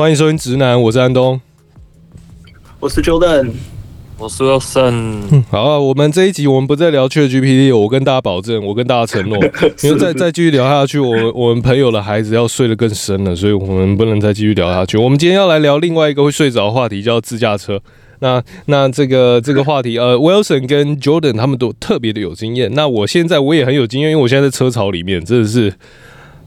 欢迎收听直男，我是安东，我是 Jordan，我是 Wilson。好啊，我们这一集我们不再聊 ChatGPT，我跟大家保证，我跟大家承诺，因为再再继续聊下去，我我们朋友的孩子要睡得更深了，所以我们不能再继续聊下去。我们今天要来聊另外一个会睡着的话题，叫自驾车。那那这个这个话题，呃，Wilson 跟 Jordan 他们都特别的有经验。那我现在我也很有经验，因为我现在在车槽里面，真的是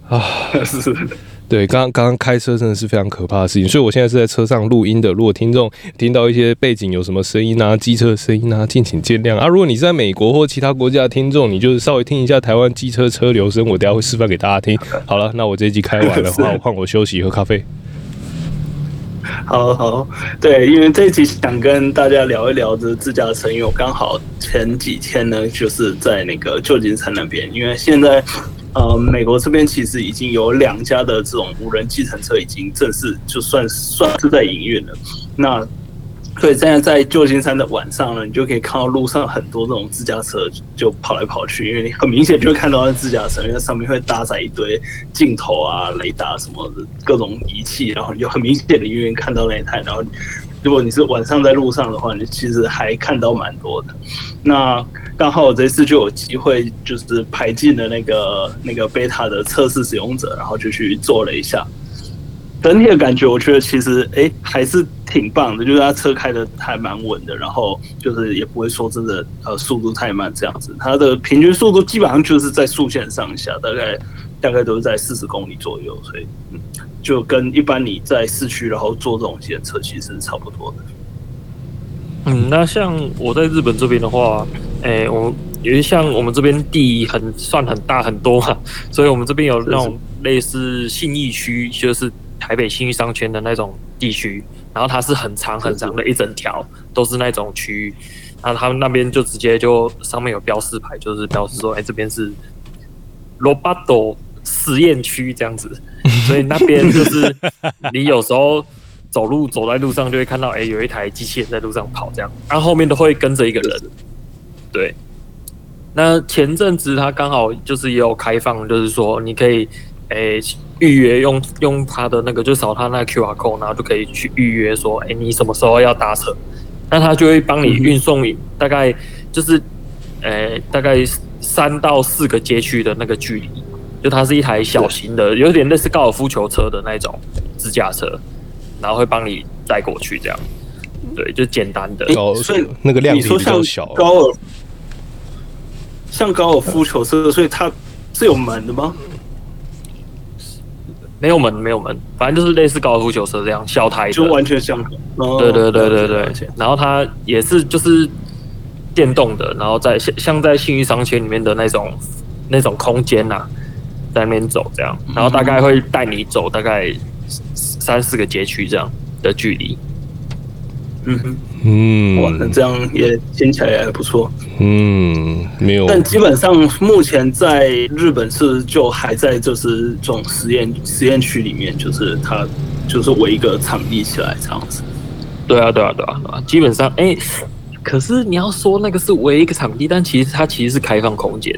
啊，是 是。对，刚刚刚开车真的是非常可怕的事情，所以我现在是在车上录音的。如果听众听到一些背景有什么声音啊，机车的声音啊，敬请见谅啊。如果你是在美国或其他国家的听众，你就是稍微听一下台湾机车车流声，我等下会示范给大家听。好了，那我这一集开完了，换换我休息喝咖啡。好好，对，因为这一集想跟大家聊一聊这自驾车，因为我刚好前几天呢就是在那个旧金山那边，因为现在。呃，美国这边其实已经有两家的这种无人计程车已经正式就算算是在营运了。那所以现在在旧金山的晚上呢，你就可以看到路上很多这种自驾车就跑来跑去，因为你很明显就会看到那自驾车，因为上面会搭载一堆镜头啊、雷达什么的各种仪器，然后你就很明显的远远看到那一台，然后。如果你是晚上在路上的话，你其实还看到蛮多的。那刚好我这次就有机会，就是排进了那个那个 beta 的测试使用者，然后就去做了一下。整体的感觉，我觉得其实哎、还是挺棒的，就是它车开的还蛮稳的，然后就是也不会说真的呃速度太慢这样子。它的平均速度基本上就是在速线上下，大概大概都是在四十公里左右，所以嗯。就跟一般你在市区然后坐这种计程车其实是差不多的。嗯，那像我在日本这边的话，诶、欸，我因为像我们这边地很算很大很多嘛，所以我们这边有那种类似信义区，就是台北信义商圈的那种地区，然后它是很长很长的一整条，都是那种区域，然后他们那边就直接就上面有标示牌，就是表示说，哎、欸，这边是罗巴多实验区这样子。所以那边就是 你有时候走路走在路上就会看到，哎，有一台机器人在路上跑这样，然后后面都会跟着一个人。对，那前阵子他刚好就是也有开放，就是说你可以，诶，预约用用他的那个就扫他那个 QR code，然后就可以去预约说，哎，你什么时候要搭车，那他就会帮你运送你大概就是，哎，大概三到四个街区的那个距离。就它是一台小型的，有点类似高尔夫球车的那种自驾车，然后会帮你带过去，这样，对，就简单的。哦，所以那个量体比较小。高尔，像高尔夫球车，所以它是有门的吗？没有门，没有门，反正就是类似高尔夫球车这样小台，就完全相同。对对对对对，然后它也是就是电动的，然后在像像在信誉商圈里面的那种那种空间呐、啊。在那边走这样，然后大概会带你走大概三四个街区这样的距离。嗯哼，嗯，哇，那这样也听起来也还不错。嗯，没有。但基本上目前在日本是就还在就是这种实验实验区里面，就是它就是围一个场地起来这样子。对啊，对啊，对啊，对啊。基本上，哎、欸，可是你要说那个是围一个场地，但其实它其实是开放空间。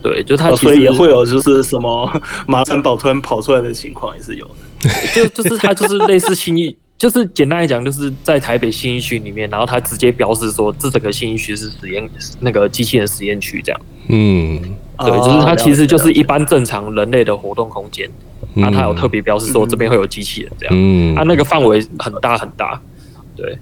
对，就它、哦、所以也会有就是什么马三宝突然跑出来的情况也是有的，就就是它就是类似新义，就是简单来讲就是在台北新一区里面，然后它直接标示说这整个新一区是实验那个机器人实验区这样。嗯，对，就是它其实就是一般正常人类的活动空间，然后它有特别标示说这边会有机器人这样，嗯，它那个范围很大很大，对。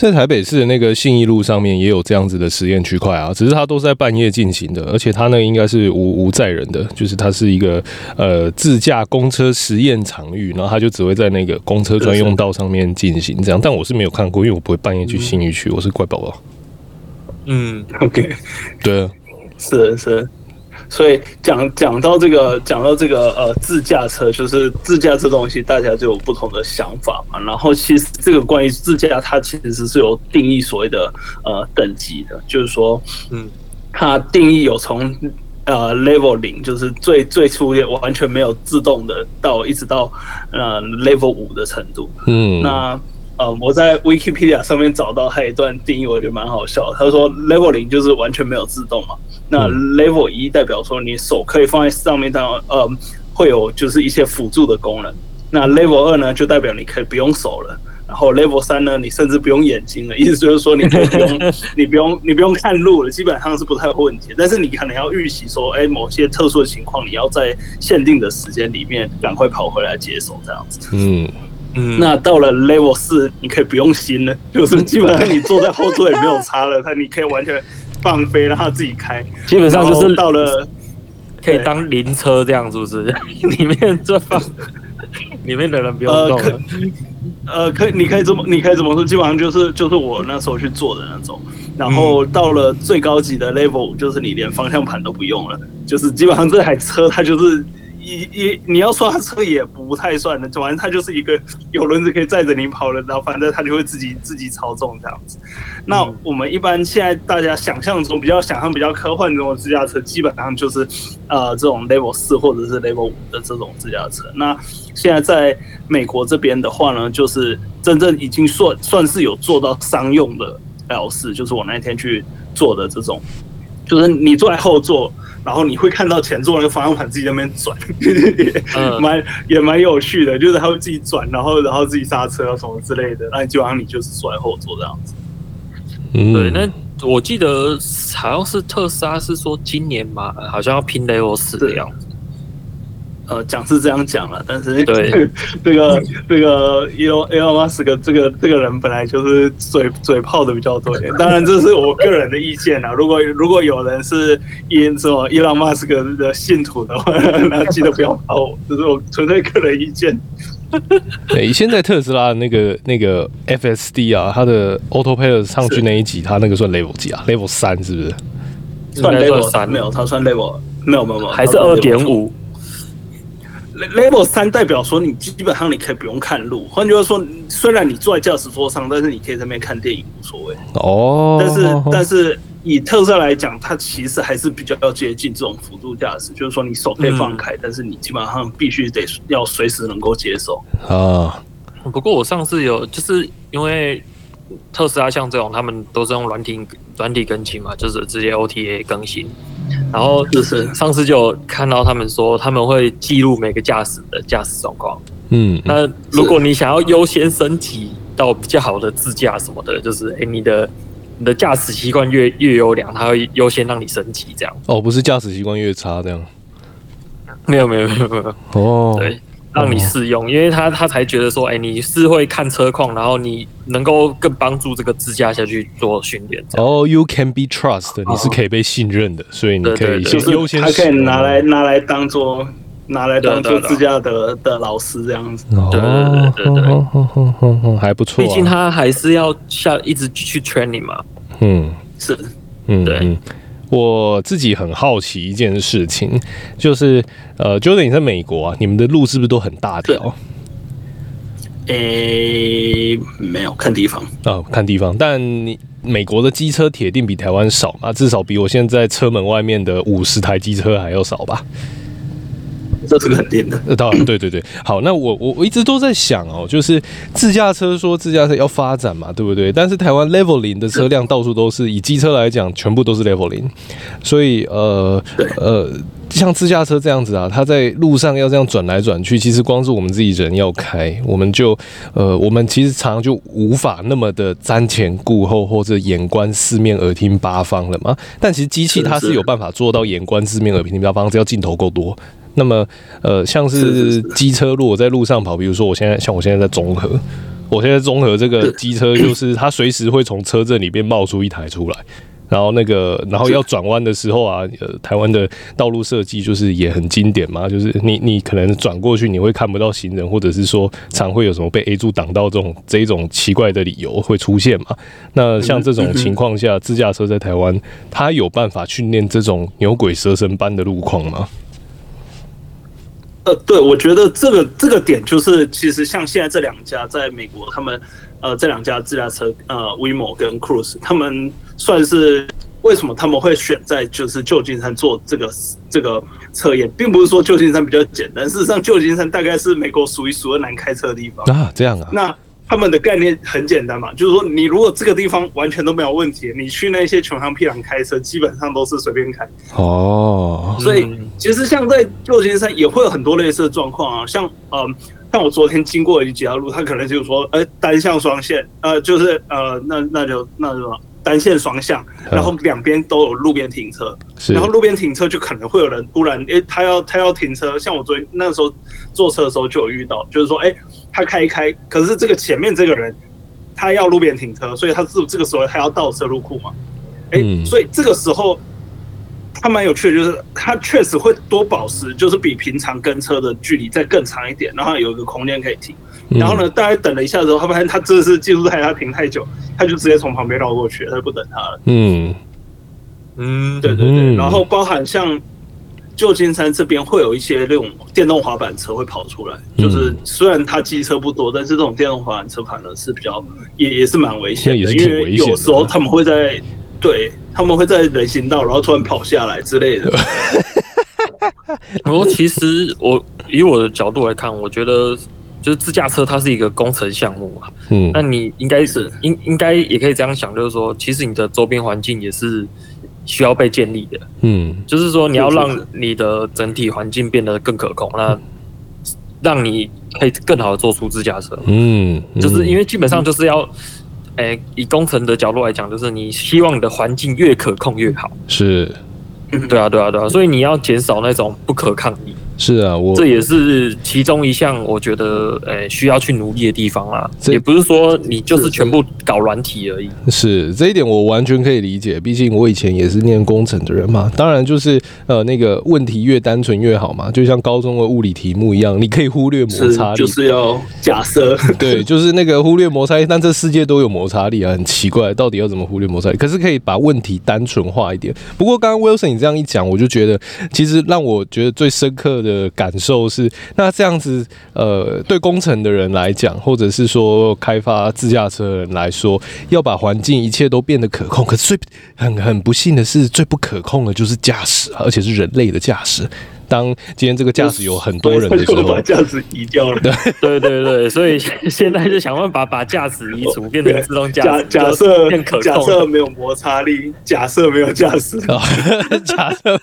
在台北市的那个信义路上面也有这样子的实验区块啊，只是它都是在半夜进行的，而且它那个应该是无无载人的，就是它是一个呃自驾公车实验场域，然后它就只会在那个公车专用道上面进行这样。但我是没有看过，因为我不会半夜去信义区，我是乖宝宝。嗯，OK，对啊，是是。所以讲讲到这个，讲到这个呃自驾车，就是自驾这东西，大家就有不同的想法嘛。然后其实这个关于自驾，它其实是有定义所谓的呃等级的，就是说，嗯，它定义有从呃 level 零，就是最最初也完全没有自动的，到一直到呃 level 五的程度。嗯，那。呃，我在 Wikipedia 上面找到他一段定义，我觉得蛮好笑。他说，Level 零就是完全没有自动嘛。那 Level 一代表说你手可以放在上面，当然呃会有就是一些辅助的功能。那 Level 二呢，就代表你可以不用手了。然后 Level 三呢，你甚至不用眼睛了，意思就是说你可以不用，你不用，你不用看路了，基本上是不太会问题。但是你可能要预习说，哎，某些特殊的情况，你要在限定的时间里面赶快跑回来接手，这样子。嗯嗯。那到了 Level 四，你可以不用心了，就是基本上你坐在后座也没有差了，它你可以完全放飞，让它自己开。基本上就是到了可以当灵车这样，是不是？里面这放。里面的人不用动了。呃，可，呃，可以，你可以这么，你可以怎么说？基本上就是就是我那时候去做的那种。然后到了最高级的 level，就是你连方向盘都不用了，就是基本上这台车它就是。一一，你要说它车也不太算的，反正它就是一个有轮子可以载着你跑的，然后反正它就会自己自己操纵这样子。那我们一般现在大家想象中比较想象比较科幻这种自驾车，基本上就是呃这种 Level 四或者是 Level 五的这种自驾车。那现在在美国这边的话呢，就是真正已经算算是有做到商用的 L 四，就是我那天去做的这种，就是你坐在后座。然后你会看到前座那个方向盘自己在那边转，也 蛮也蛮有趣的，就是它会自己转，然后然后自己刹车啊什么之类的，那基本上你就是坐在后座这样子。嗯，对，那我记得好像是特斯拉是说今年嘛，好像要拼 Level 4的样子。呃，讲是这样讲了，但是对 这个这个 Elon Elon Musk 这个这个人本来就是嘴嘴炮的比较多一点，当然这是我个人的意见啊。如果如果有人是因什么 Elon Musk 的信徒的话，那记得不要跑我，这是我纯粹个人意见。对，现在特斯拉的那个那个 FSD 啊，它的 Autopilot 上去那一集，它那个算 Level 几啊？Level 三是不是？算 Level 三没有，它算 Level 没有没有没有，还是二点五。Level 三代表说你基本上你可以不用看路，换句话说，虽然你坐在驾驶座上，但是你可以在那边看电影无所谓。哦。但是但是以特斯拉来讲，它其实还是比较要接近这种辅助驾驶，就是说你手可以放开，但是你基本上必须得要随时能够接手。啊。不过我上次有就是因为特斯拉像这种，他们都是用软体软体更新嘛，就是直接 OTA 更新。然后就是上次就看到他们说他们会记录每个驾驶的驾驶状况。嗯，那如果你想要优先升级到比较好的自驾什么的，就是哎，你的你的驾驶习惯越越优良，它会优先让你升级这样。哦，不是驾驶习惯越差这样。没有没有没有没有。哦，对。让你试用，因为他他才觉得说，哎、欸，你是会看车况，然后你能够更帮助这个自驾下去做训练。哦、oh,，You can be trusted，你是可以被信任的，所以你可以先优先。他可以拿来拿来当做拿来当做自驾的的老师这样子。对对对对对，还不错、啊。毕竟他还是要下一直去 training 嘛。嗯，是，嗯，对。嗯我自己很好奇一件事情，就是呃，Jordan 你在美国啊，你们的路是不是都很大条？诶、欸，没有，看地方啊、哦，看地方。但你美国的机车铁定比台湾少嘛？至少比我现在车门外面的五十台机车还要少吧？这是肯定的。那当然，对对对。好，那我我我一直都在想哦，就是自驾车说自驾车要发展嘛，对不对？但是台湾 Level 零的车辆到处都是，以机车来讲，全部都是 Level 零。所以呃呃，像自驾车这样子啊，它在路上要这样转来转去，其实光是我们自己人要开，我们就呃，我们其实常常就无法那么的瞻前顾后或者眼观四面耳听八方了嘛。但其实机器它是有办法做到眼观四面耳听八方，只要镜头够多。那么，呃，像是机车，如果在路上跑，比如说我现在像我现在在中和，我现在中和这个机车就是它随时会从车阵里边冒出一台出来，然后那个，然后要转弯的时候啊，呃，台湾的道路设计就是也很经典嘛，就是你你可能转过去你会看不到行人，或者是说常会有什么被 A 柱挡到这种这一种奇怪的理由会出现嘛。那像这种情况下，自驾车在台湾它有办法训练这种牛鬼蛇神般的路况吗？呃，对，我觉得这个这个点就是，其实像现在这两家在美国，他们呃这两家自驾车呃 Waymo 跟 Cruise，他们算是为什么他们会选在就是旧金山做这个这个测验，并不是说旧金山比较简单，事实上旧金山大概是美国数一数二难开车的地方啊，这样啊，那。他们的概念很简单嘛，就是说，你如果这个地方完全都没有问题，你去那些穷乡僻壤开车，基本上都是随便开。哦，所以其实像在旧金山也会有很多类似的状况啊，像嗯像我昨天经过一几条路，他可能就是说，呃，单向双线，呃，就是呃，那那就那就单线双向，然后两边都有路边停车，然后路边停车就可能会有人突然，诶，他要他要停车，像我昨天那时候坐车的时候就有遇到，就是说，诶，他开一开，可是这个前面这个人他要路边停车，所以他是这个时候他要倒车入库嘛，诶，所以这个时候。他蛮有趣的，就是他确实会多保持，就是比平常跟车的距离再更长一点，然后有一个空间可以停。然后呢，大概等了一下之后，他发现他真的是技术太差，停太久，他就直接从旁边绕过去，他就不等他了。嗯嗯，对对对。然后包含像旧金山这边会有一些那种电动滑板车会跑出来，就是虽然它机车不多，但是这种电动滑板车反而是比较也也是蛮危险的，因为有时候他们会在。对，他们会在人行道，然后突然跑下来之类的。不过其实我以我的角度来看，我觉得就是自驾车它是一个工程项目嘛。嗯，那你应该是应应该也可以这样想，就是说，其实你的周边环境也是需要被建立的。嗯，就是说你要让你的整体环境变得更可控，那让你可以更好的做出自驾车。嗯，就是因为基本上就是要。哎，以工程的角度来讲，就是你希望你的环境越可控越好。是，对啊，对啊，对啊，所以你要减少那种不可抗力。是啊，我这也是其中一项我觉得呃需要去努力的地方啦。也不是说你就是全部搞软体而已。是，是这一点我完全可以理解，毕竟我以前也是念工程的人嘛。当然就是呃那个问题越单纯越好嘛，就像高中的物理题目一样，你可以忽略摩擦力，就是要假设。对，就是那个忽略摩擦力，但这世界都有摩擦力啊，很奇怪，到底要怎么忽略摩擦力？可是可以把问题单纯化一点。不过刚刚 Wilson 你这样一讲，我就觉得其实让我觉得最深刻的。的感受是，那这样子，呃，对工程的人来讲，或者是说开发自驾车的人来说，要把环境一切都变得可控，可是最很很不幸的是，最不可控的就是驾驶，而且是人类的驾驶。当今天这个驾驶有很多人的时候，把驾驶移掉了。对对对，所以现在就想办法把驾驶移除，变成自动驾驶。假设假设没有摩擦力，假设没有驾驶，假设。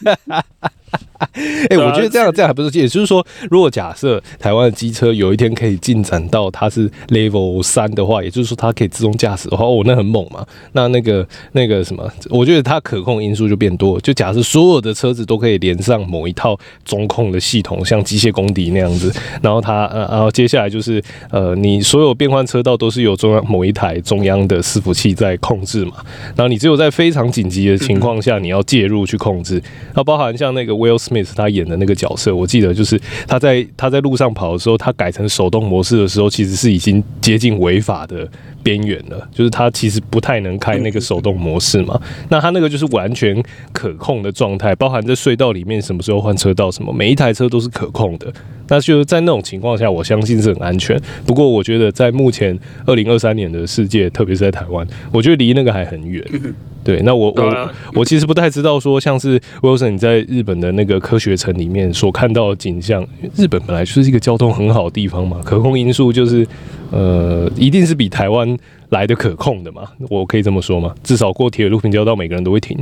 哎、欸，我觉得这样这样还不是，也就是说，如果假设台湾的机车有一天可以进展到它是 Level 三的话，也就是说它可以自动驾驶的话，哦，那很猛嘛。那那个那个什么，我觉得它可控因素就变多。就假设所有的车子都可以连上某一套中控的系统，像机械公敌那样子，然后它呃，然后接下来就是呃，你所有变换车道都是由中央某一台中央的伺服器在控制嘛。然后你只有在非常紧急的情况下，你要介入去控制。那包含像那个 Will 他演的那个角色，我记得就是他在他在路上跑的时候，他改成手动模式的时候，其实是已经接近违法的边缘了。就是他其实不太能开那个手动模式嘛。那他那个就是完全可控的状态，包含在隧道里面什么时候换车道什么，每一台车都是可控的。那就是在那种情况下，我相信是很安全。不过我觉得在目前二零二三年的世界，特别是在台湾，我觉得离那个还很远。对，那我我我其实不太知道说，像是 Wilson 你在日本的那个科学城里面所看到的景象，日本本来就是一个交通很好的地方嘛，可控因素就是呃，一定是比台湾来的可控的嘛，我可以这么说嘛？至少过铁路平交道，每个人都会停。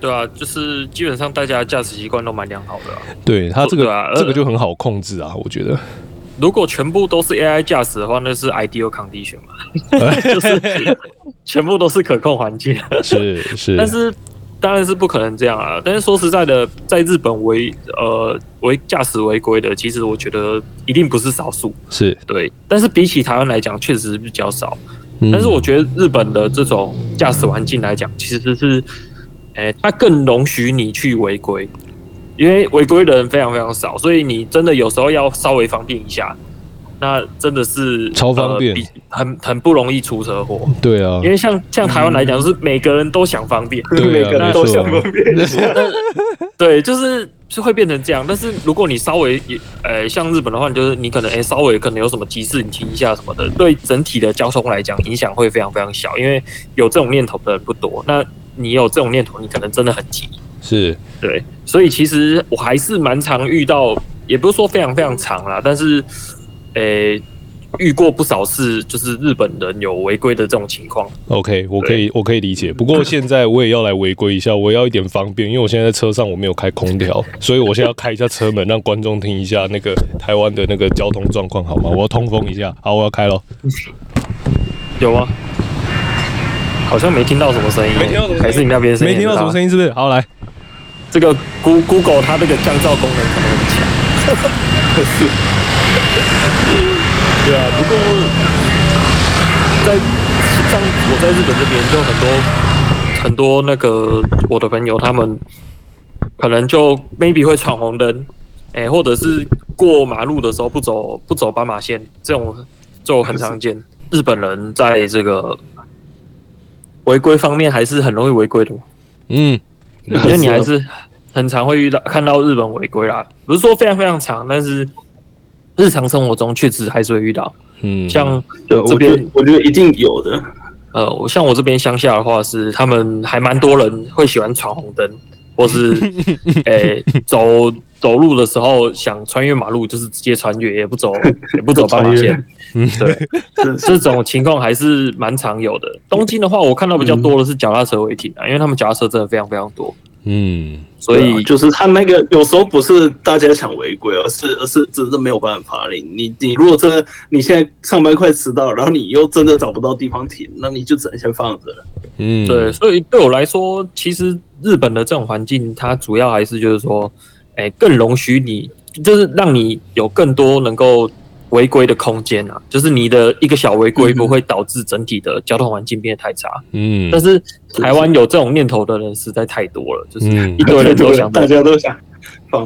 对啊，就是基本上大家驾驶习惯都蛮良好的，啊。对他这个、啊、这个就很好控制啊，我觉得。如果全部都是 AI 驾驶的话，那是 ideal condition 嘛，就是全部都是可控环境。是是，但是当然是不可能这样啊。但是说实在的，在日本违呃违驾驶违规的，其实我觉得一定不是少数。是对，但是比起台湾来讲，确实是比较少。但是我觉得日本的这种驾驶环境来讲，其实是，诶，它更容许你去违规。因为违规的人非常非常少，所以你真的有时候要稍微方便一下，那真的是超方便，呃、很很不容易出车祸。对啊，因为像像台湾来讲，是每个人都想方便，对、啊，每个人都想方便。对，就是是会变成这样。但是如果你稍微呃像日本的话，就是你可能哎、欸、稍微可能有什么急事，你停一下什么的，对整体的交通来讲影响会非常非常小，因为有这种念头的人不多。那你有这种念头，你可能真的很急。是对，所以其实我还是蛮常遇到，也不是说非常非常长啦，但是，诶、欸，遇过不少次，就是日本人有违规的这种情况。OK，我可以我可以理解。不过现在我也要来违规一下，我要一点方便，因为我现在在车上我没有开空调，所以我现在要开一下车门，让观众听一下那个台湾的那个交通状况，好吗？我要通风一下。好，我要开喽。有吗？好像没听到什么声音，没听到什么声音，还是你那边声音？没听到什么声音，是不是？好，来，这个 Google 它这个降噪功能可能很强。是，对啊。不过在像我在日本这边，就很多很多那个我的朋友，他们可能就 maybe 会闯红灯，哎、欸，或者是过马路的时候不走不走斑马线，这种就很常见。日本人在这个。违规方面还是很容易违规的，嗯，因为你还是很常会遇到看到日本违规啦，不是说非常非常常，但是日常生活中确实还是会遇到，嗯，像这边我觉得一定有的，呃，我像我这边乡下的话是他们还蛮多人会喜欢闯红灯，或是 诶、欸、走。走路的时候想穿越马路，就是直接穿越，也不走，也不走斑马线。嗯，对，这种情况还是蛮常有的。东京的话，我看到比较多的是脚踏车违停啊，因为他们脚踏车真的非常非常多。嗯，所以就是他那个有时候不是大家想违规，而是而是真的没有办法。你你你如果真的你现在上班快迟到，然后你又真的找不到地方停，那你就只能先放着了。嗯，对，所以对我来说，其实日本的这种环境，它主要还是就是说。哎，更容许你，就是让你有更多能够违规的空间啊。就是你的一个小违规不会导致整体的交通环境变得太差。嗯，但是台湾有这种念头的人实在太多了，就是一堆人都想，大家都想，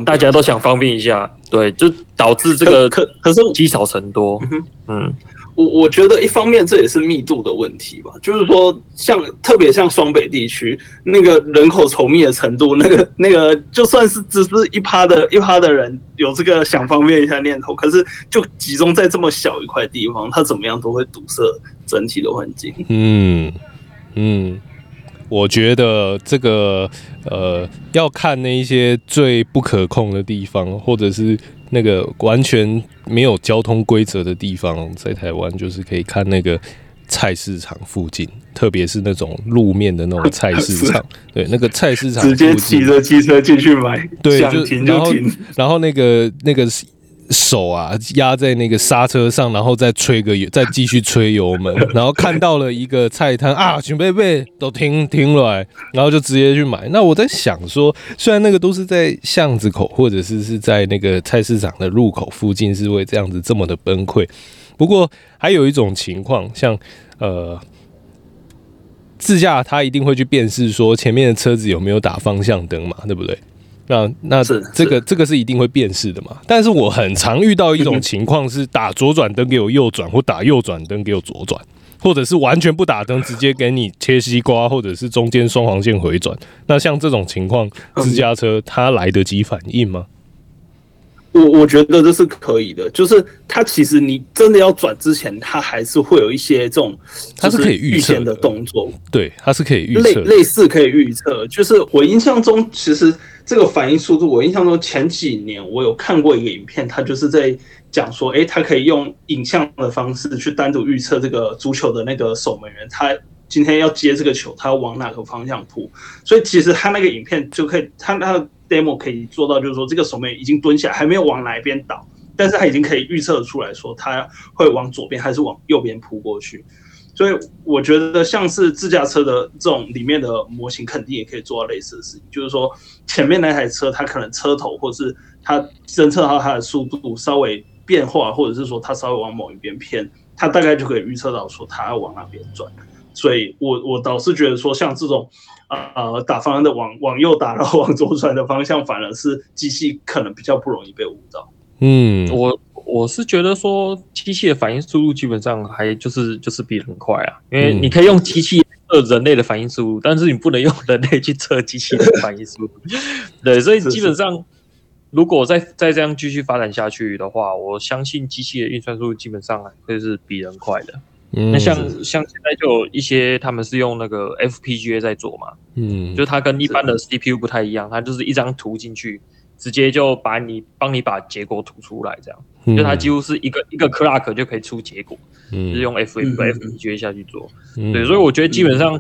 大家都想方便一下，对，就导致这个可可是积少成多。嗯。我我觉得一方面这也是密度的问题吧，就是说像特别像双北地区那个人口稠密的程度，那个那个就算是只是一趴的一趴的人有这个想方便一下念头，可是就集中在这么小一块地方，它怎么样都会堵塞整体的环境。嗯嗯，我觉得这个呃要看那一些最不可控的地方，或者是。那个完全没有交通规则的地方，在台湾就是可以看那个菜市场附近，特别是那种路面的那种菜市场。对，那个菜市场直接骑着机车进去买，对，就停就停。然后那个那个手啊压在那个刹车上，然后再吹个油，再继续吹油门，然后看到了一个菜摊啊，准备备都停停了来，然后就直接去买。那我在想说，虽然那个都是在巷子口，或者是是在那个菜市场的入口附近，是会这样子这么的崩溃。不过还有一种情况，像呃自驾，他一定会去辨识说前面的车子有没有打方向灯嘛，对不对？那那这个这个是一定会辨识的嘛？但是我很常遇到一种情况是打左转灯给我右转，或打右转灯给我左转，或者是完全不打灯直接给你切西瓜，或者是中间双黄线回转。那像这种情况，私家车它来得及反应吗？我我觉得这是可以的，就是它其实你真的要转之前，它还是会有一些这种，它是可以预先的动作，对，它是可以预测，类类似可以预测。就是我印象中，其实。这个反应速度，我印象中前几年我有看过一个影片，它就是在讲说，诶，他可以用影像的方式去单独预测这个足球的那个守门员，他今天要接这个球，他要往哪个方向扑。所以其实他那个影片就可以，他那个 demo 可以做到，就是说这个守门员已经蹲下，还没有往哪一边倒，但是他已经可以预测出来说他会往左边还是往右边扑过去。所以我觉得像是自驾车的这种里面的模型，肯定也可以做到类似的事情。就是说，前面那台车它可能车头或是它侦测到它的速度稍微变化，或者是说它稍微往某一边偏，它大概就可以预测到说它要往哪边转。所以我我倒是觉得说，像这种呃打方向的往往右打，然后往左转的方向，反而是机器可能比较不容易被误导。嗯，我。我是觉得说，机器的反应速度基本上还就是就是比人快啊，因为你可以用机器测人类的反应速度，但是你不能用人类去测机器的反应速度。对，所以基本上如果再再这样继续发展下去的话，我相信机器的运算速度基本上会是比人快的。那像像现在就有一些他们是用那个 FPGA 在做嘛，嗯，就它跟一般的 CPU 不太一样，它就是一张图进去。直接就把你帮你把结果吐出来，这样，就它几乎是一个一个 clock 就可以出结果，嗯、就是用 FPGA 下去做，嗯、对，所以我觉得基本上。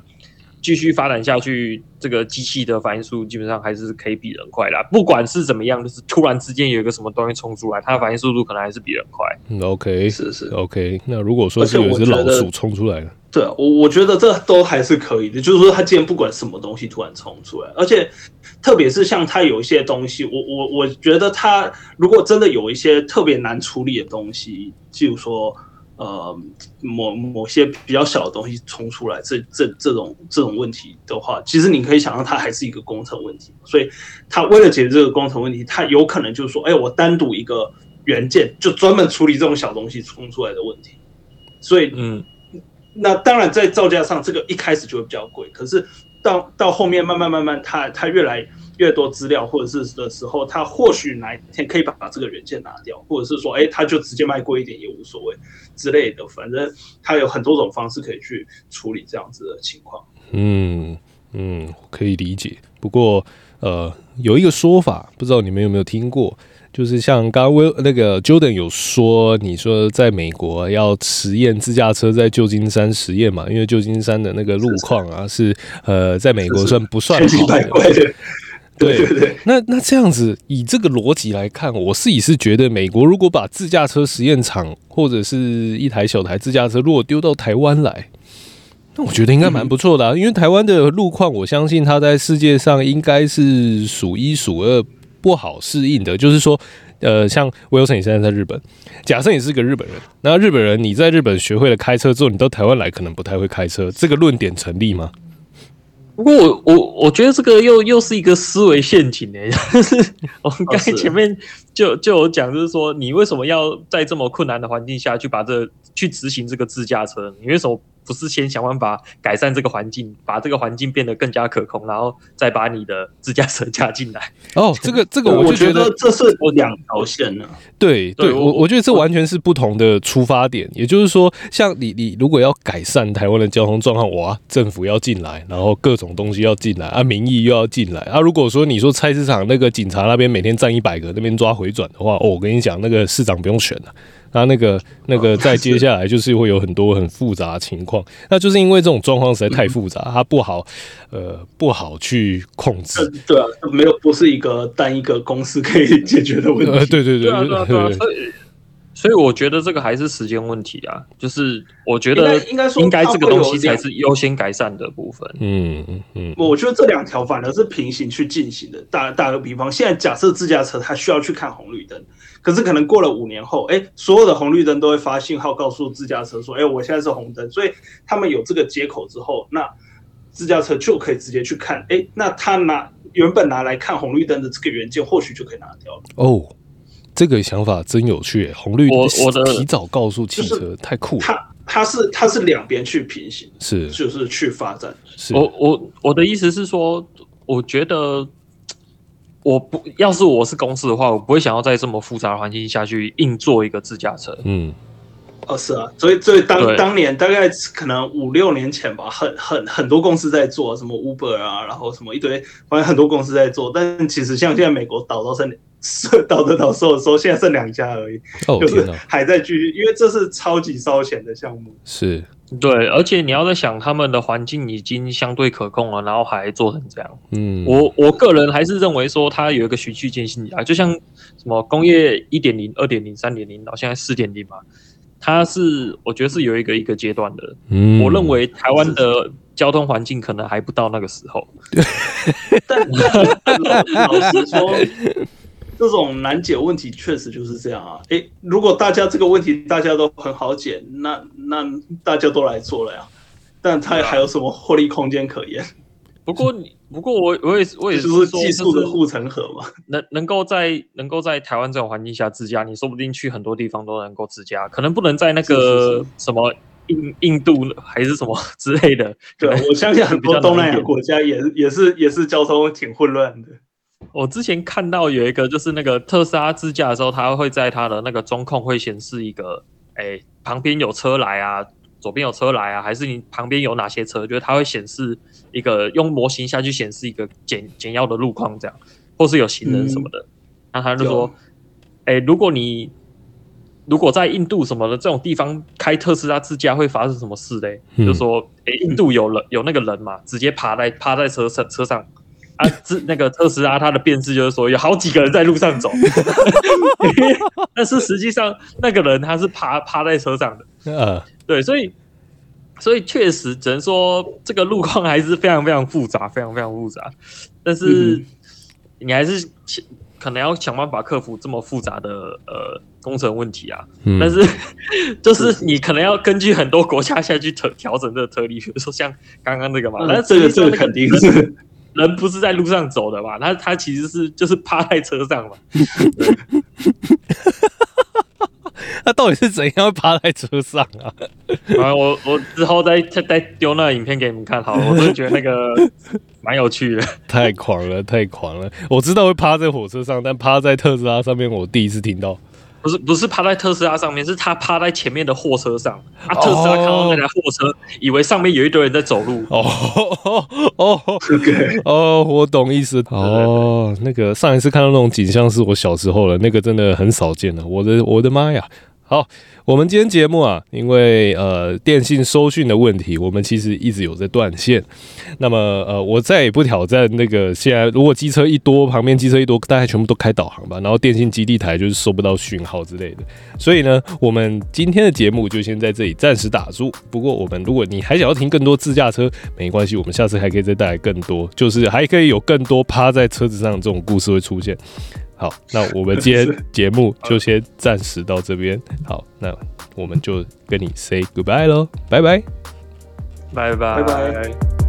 继续发展下去，这个机器的反应速度基本上还是可以比人快啦。不管是怎么样，就是突然之间有一个什么东西冲出来，它的反应速度可能还是比人快。嗯，OK，是是 OK。那如果说是有一只老鼠冲出来了，对，我我觉得这都还是可以的。就是说，它今天不管什么东西突然冲出来，而且特别是像它有一些东西，我我我觉得它如果真的有一些特别难处理的东西，譬如说。呃，某某些比较小的东西冲出来，这这这种这种问题的话，其实你可以想象它还是一个工程问题。所以，他为了解决这个工程问题，他有可能就是说，哎，我单独一个元件就专门处理这种小东西冲出来的问题。所以，嗯，那当然在造价上，这个一开始就会比较贵。可是到到后面慢慢慢慢，它它越来。越多资料或者是的时候，他或许哪一天可以把这个原件拿掉，或者是说，哎，他就直接卖贵一点也无所谓之类的。反正他有很多种方式可以去处理这样子的情况。嗯嗯，可以理解。不过呃，有一个说法，不知道你们有没有听过，就是像刚刚那个 Jordan 有说，你说在美国要实验自驾车在旧金山实验嘛？因为旧金山的那个路况啊，是呃，在美国算不算好的？对对对，那那这样子，以这个逻辑来看，我自己是觉得，美国如果把自驾车实验场或者是一台小台自驾车，如果丢到台湾来，那我觉得应该蛮不错的啊。因为台湾的路况，我相信它在世界上应该是数一数二不好适应的。就是说，呃，像 Wilson 你现在在日本，假设你是个日本人，那日本人你在日本学会了开车之后，你到台湾来可能不太会开车，这个论点成立吗？不过我我我觉得这个又又是一个思维陷阱哎、欸，就是我们刚才前面就就有讲，就是说你为什么要在这么困难的环境下去把这去执行这个自驾车？你为什么？不是先想办法改善这个环境，把这个环境变得更加可控，然后再把你的自驾车加进来。哦，这个 这个，我就觉得这是两条线呢。对对，我我觉得这完全是不同的出发点。也就是说，像你你如果要改善台湾的交通状况，哇，政府要进来，然后各种东西要进来啊，民意又要进来啊。如果说你说菜市场那个警察那边每天站一百个，那边抓回转的话，哦，我跟你讲，那个市长不用选了。那那个那个再接下来就是会有很多很复杂的情况，那就是因为这种状况实在太复杂，它不好呃不好去控制。对啊，没有不是一个单一个公司可以解决的问题。对对对对对。所以我觉得这个还是时间问题啊，就是我觉得应该说应该这个东西才是优先改善的部分。嗯嗯嗯，我觉得这两条反而是平行去进行的。打打个比方，现在假设自驾车它需要去看红绿灯，可是可能过了五年后，哎，所有的红绿灯都会发信号告诉自驾车说，哎，我现在是红灯。所以他们有这个接口之后，那自驾车就可以直接去看，哎，那他拿原本拿来看红绿灯的这个元件，或许就可以拿掉了。哦。这个想法真有趣，红绿灯我的提早告诉汽车太酷了。它它是它是两边去平行，是就是去发展。是我我我的意思是说，我觉得我不要是我是公司的话，我不会想要在这么复杂的环境下去硬做一个自驾车。嗯，哦是啊，所以所以当当年大概可能五六年前吧，很很很多公司在做什么 Uber 啊，然后什么一堆，反正很多公司在做，但其实像现在美国倒到三年。是导的导售的时候，现在剩两家而已，哦、就是还在继续，因为这是超级烧钱的项目。是，对，而且你要在想，他们的环境已经相对可控了，然后还做成这样。嗯，我我个人还是认为说，它有一个循序渐进啊，就像什么工业一点零、二点零、三点零到现在四点零嘛，它是我觉得是有一个一个阶段的。嗯，我认为台湾的交通环境可能还不到那个时候。但 老老实说。这种难解问题确实就是这样啊！诶，如果大家这个问题大家都很好解，那那大家都来做了呀。但它还有什么获利空间可言？不过你，不过我我也我也是说，技术的护城河嘛。能能够在能够在台湾这种环境下自驾，你说不定去很多地方都能够自驾，可能不能在那个什么印印度还是什么之类的。对，我相信很多东南亚国家也也是也是交通挺混乱的。我之前看到有一个，就是那个特斯拉自驾的时候，它会在它的那个中控会显示一个，哎、欸，旁边有车来啊，左边有车来啊，还是你旁边有哪些车？就是它会显示一个用模型下去显示一个简简要的路况这样，或是有行人什么的。那他就说，哎、欸，如果你如果在印度什么的这种地方开特斯拉自驾会发生什么事嘞？嗯、就说，哎、欸，印度有人有那个人嘛，直接趴在趴在车上车上啊，自那个特斯拉它的辨识就是说有好几个人在路上走，但是实际上那个人他是趴趴在车上的，呃，对，所以所以确实只能说这个路况还是非常非常复杂，非常非常复杂，但是你还是。可能要想办法克服这么复杂的呃工程问题啊，嗯、但是 就是你可能要根据很多国家下去调调整这个特例，比如说像刚刚那个嘛，那、嗯、这个这个肯定是人不是在路上走的嘛，他他其实是就是趴在车上嘛。他到底是怎样趴在车上啊？啊，我我之后再再再丢那个影片给你们看好了，我真的觉得那个 蛮有趣的。太狂了，太狂了！我知道会趴在火车上，但趴在特斯拉上面，我第一次听到。不是不是趴在特斯拉上面，是他趴在前面的货车上。啊，特斯拉看到那台货车，以为上面有一堆人在走路。哦 哦哦哦，我懂意思。哦，那个上一次看到那种景象是我小时候了，那个真的很少见了。我的我的妈呀！好，我们今天节目啊，因为呃电信收讯的问题，我们其实一直有在断线。那么呃，我再也不挑战那个现在，如果机车一多，旁边机车一多，大概全部都开导航吧。然后电信基地台就是收不到讯号之类的。所以呢，我们今天的节目就先在这里暂时打住。不过我们如果你还想要听更多自驾车，没关系，我们下次还可以再带来更多，就是还可以有更多趴在车子上这种故事会出现。好，那我们今天节目就先暂时到这边。好，那我们就跟你 say goodbye 喽，拜拜，拜拜拜拜。